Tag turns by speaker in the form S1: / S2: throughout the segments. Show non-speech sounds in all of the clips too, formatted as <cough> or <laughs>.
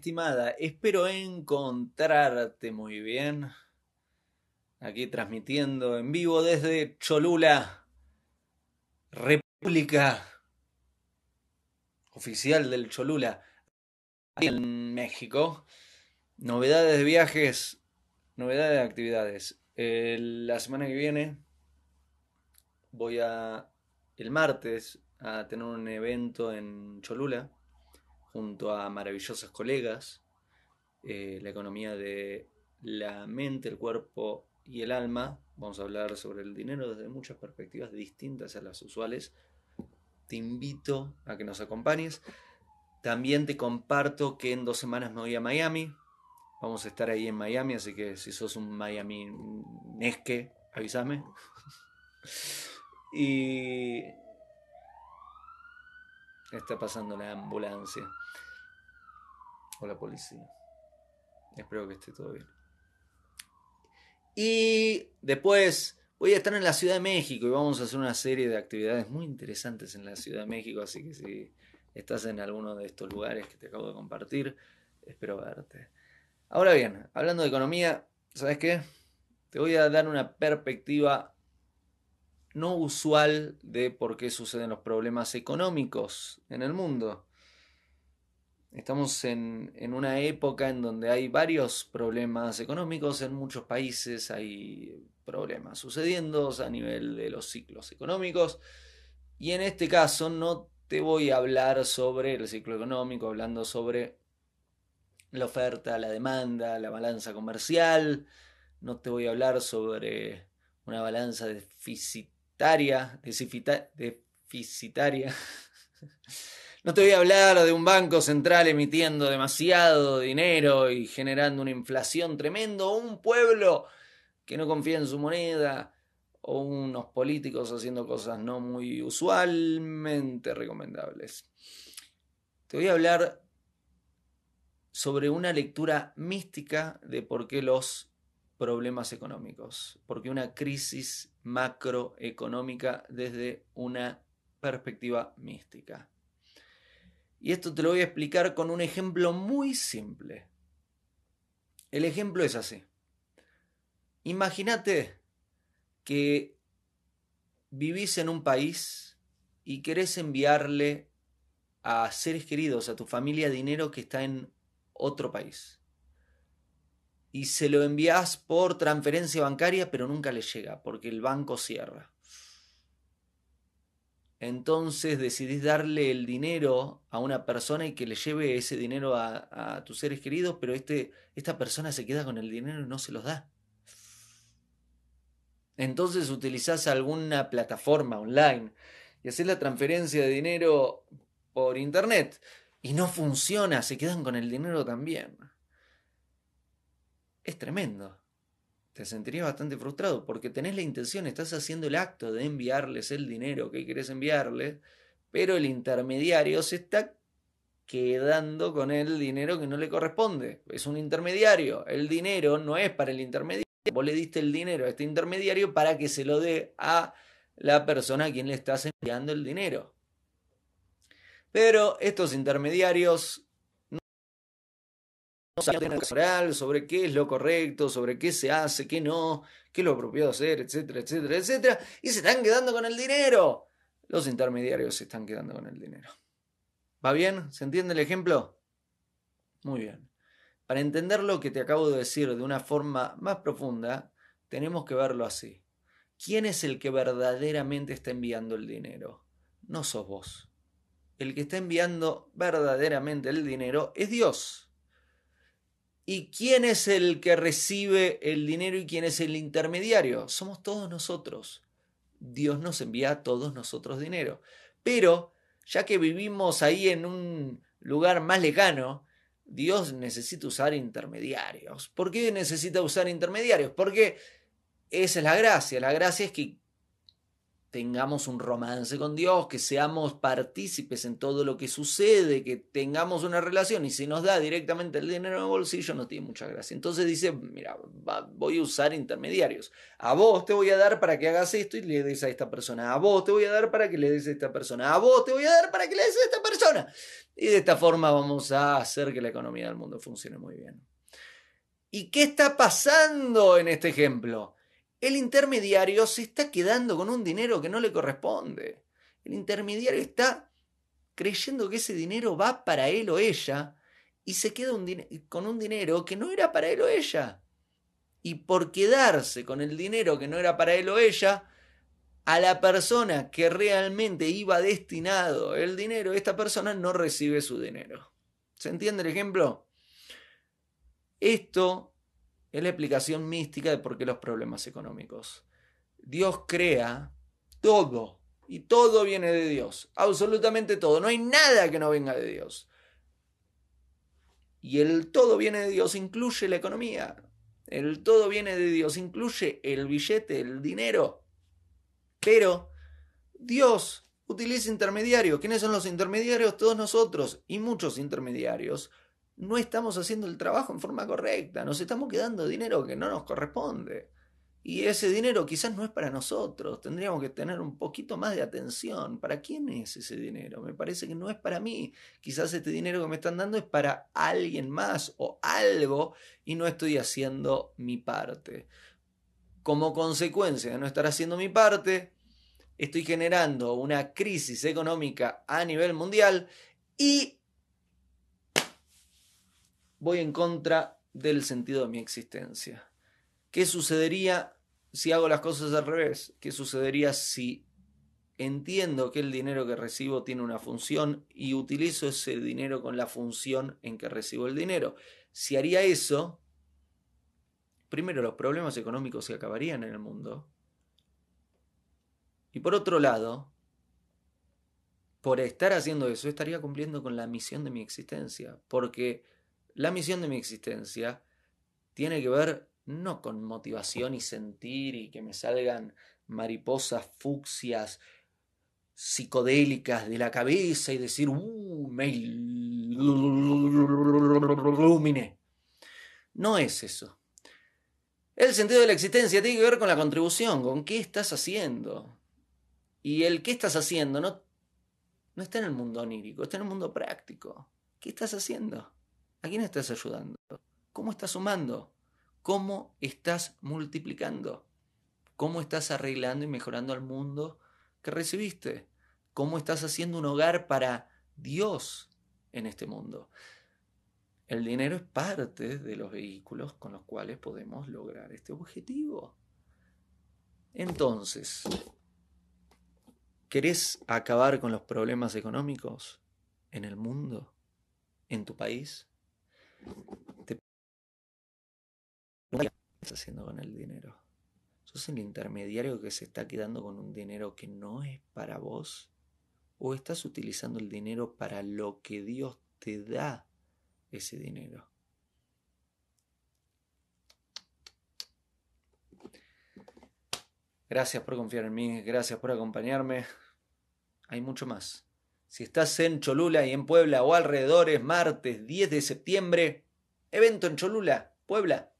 S1: estimada, espero encontrarte muy bien. Aquí transmitiendo en vivo desde Cholula, República Oficial del Cholula, en México. Novedades de viajes, novedades de actividades. la semana que viene voy a, el martes, a tener un evento en Cholula junto a maravillosos colegas, eh, la economía de la mente, el cuerpo y el alma. Vamos a hablar sobre el dinero desde muchas perspectivas distintas a las usuales. Te invito a que nos acompañes. También te comparto que en dos semanas me voy a Miami. Vamos a estar ahí en Miami, así que si sos un Miami nesque, avísame. <laughs> y está pasando la ambulancia o la policía. Espero que esté todo bien. Y después voy a estar en la Ciudad de México y vamos a hacer una serie de actividades muy interesantes en la Ciudad de México, así que si estás en alguno de estos lugares que te acabo de compartir, espero verte. Ahora bien, hablando de economía, ¿sabes qué? Te voy a dar una perspectiva no usual de por qué suceden los problemas económicos en el mundo. Estamos en, una época en donde hay varios problemas económicos en muchos países, hay problemas sucediendo a nivel de los ciclos económicos y en este caso no te voy a hablar sobre el ciclo económico, hablando sobre la oferta, la demanda, la balanza comercial, no te voy a hablar sobre una balanza deficitaria, <laughs> No te voy a hablar de un banco central emitiendo demasiado dinero y generando una inflación tremendo, o un pueblo que no confía en su moneda, o unos políticos haciendo cosas no muy usualmente recomendables. Te voy a hablar sobre una lectura mística de por qué los problemas económicos, porque una crisis macroeconómica desde una perspectiva mística. Y esto te lo voy a explicar con un ejemplo muy simple. El ejemplo es así. Imagínate que vivís en un país y querés enviarle a seres queridos, a tu familia, dinero que está en otro país. Y se lo envías por transferencia bancaria, pero nunca le llega, porque el banco cierra entonces decidís darle el dinero a una persona y que le lleve ese dinero a, tus seres queridos, pero este, esta persona se queda con el dinero y no se los da. Entonces utilizás alguna plataforma online y haces la transferencia de dinero por internet y no funciona, se quedan con el dinero también. Tremendo te sentirías bastante frustrado porque tenés la intención, estás haciendo el acto de enviarles el dinero que querés enviarles, pero el intermediario se está quedando con el dinero que no le corresponde. Es un intermediario. El dinero no es para el intermediario. Vos le diste el dinero a este intermediario para que se lo dé a la persona a quien le estás enviando el dinero. Pero estos intermediarios sobre qué es lo correcto, sobre qué se hace, qué no, qué es lo apropiado hacer, etcétera, etcétera, etcétera, y se están quedando con el dinero. Los intermediarios se están quedando con el dinero. ¿Va bien? ¿Se entiende el ejemplo? Muy bien. Para entender lo que te acabo de decir de una forma más profunda, tenemos que verlo así. ¿Quién es el que verdaderamente está enviando el dinero? No sos vos. El que está enviando verdaderamente el dinero es Dios. ¿Y quién es el que recibe el dinero y quién es el intermediario? Somos todos nosotros. Dios nos envía a todos nosotros dinero. Pero, ya que vivimos ahí en un lugar más lejano, Dios necesita usar intermediarios. ¿Por qué necesita usar intermediarios? Porque esa es la gracia. La gracia es que tengamos un romance con Dios, que seamos partícipes en todo lo que sucede, que tengamos una relación y si nos da directamente el dinero en el bolsillo no tiene mucha gracia. Entonces dice, mira, voy a usar intermediarios. A vos te voy a dar para que hagas esto y le des a esta persona. A vos te voy a dar para que le des a esta persona. A vos te voy a dar para que le des a esta persona. Y de esta forma vamos a hacer que la economía del mundo funcione muy bien. ¿Y qué está pasando en este ejemplo? El intermediario se está quedando con un dinero que no le corresponde. El intermediario está creyendo que ese dinero va para él o ella y se queda con un dinero que no era para él o ella. Y por quedarse con el dinero que no era para él o ella, a la persona que realmente iba destinado el dinero, esta persona no recibe su dinero. ¿Se entiende el ejemplo? Esto es la explicación mística de por qué los problemas económicos. Dios crea todo y todo viene de Dios, absolutamente todo, no hay nada que no venga de Dios. Y el todo viene de Dios incluye la economía, el todo viene de Dios incluye el billete, el dinero. Pero Dios utiliza intermediarios. ¿Quiénes son los intermediarios? Todos nosotros y muchos intermediarios. No estamos haciendo el trabajo en forma correcta. Nos estamos quedando dinero que no nos corresponde. Y ese dinero quizás no es para nosotros, tendríamos que tener un poquito más de atención. ¿Para quién es ese dinero? Me parece que no es para mí. Quizás este dinero que me están dando es para alguien más o algo y no estoy haciendo mi parte como consecuencia de no estar haciendo mi parte, estoy generando una crisis económica a nivel mundial y voy en contra del sentido de mi existencia. ¿Qué sucedería si hago las cosas al revés? ¿Qué sucedería si entiendo que el dinero que recibo tiene una función y utilizo ese dinero con la función en que recibo el dinero? Si haría eso, primero, los problemas económicos se acabarían en el mundo. Y por otro lado, por estar haciendo eso, estaría cumpliendo con la misión de mi existencia. Porque la misión de mi existencia tiene que ver no con motivación y sentir y que me salgan mariposas fucsias psicodélicas de la cabeza y decir, uh, me ilumine. No es eso. El sentido de la existencia tiene que ver con la contribución, con qué estás haciendo. Y el qué estás haciendo no, no está en el mundo onírico, está en el mundo práctico. ¿Qué estás haciendo? ¿A quién estás ayudando? ¿Cómo estás sumando? ¿Cómo estás multiplicando? ¿Cómo estás arreglando y mejorando el mundo que recibiste? ¿Cómo estás haciendo un hogar para Dios en este mundo? El dinero es parte de los vehículos con los cuales podemos lograr este objetivo. Entonces, ¿querés acabar con los problemas económicos en el mundo, en tu país? ¿Qué estás haciendo con el dinero? ¿Sos el intermediario que se está quedando con un dinero que no es para vos? ¿O estás utilizando el dinero para lo que Dios te da ese dinero. Gracias por confiar en mí, gracias por acompañarme. Hay mucho más. Si estás en Cholula y en Puebla o alrededores, martes 10 de septiembre, evento en Cholula, Puebla.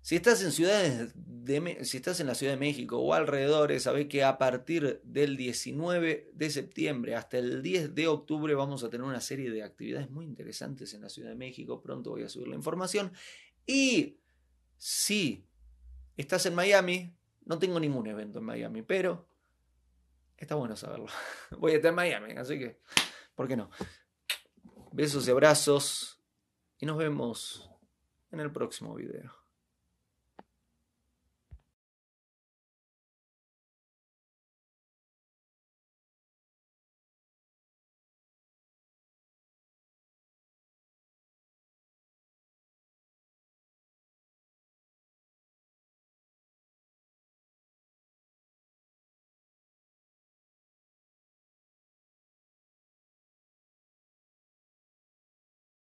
S1: Si estás en ciudades de, si estás en la Ciudad de México o alrededores, sabés que a partir del 19 de septiembre hasta el 10 de octubre vamos a tener una serie de actividades muy interesantes en la Ciudad de México. Pronto voy a subir la información. Y si estás en Miami, no tengo ningún evento en Miami, pero está bueno saberlo. <laughs> Voy a estar en Miami, así que, ¿por qué no? Besos y abrazos y nos vemos en el próximo video.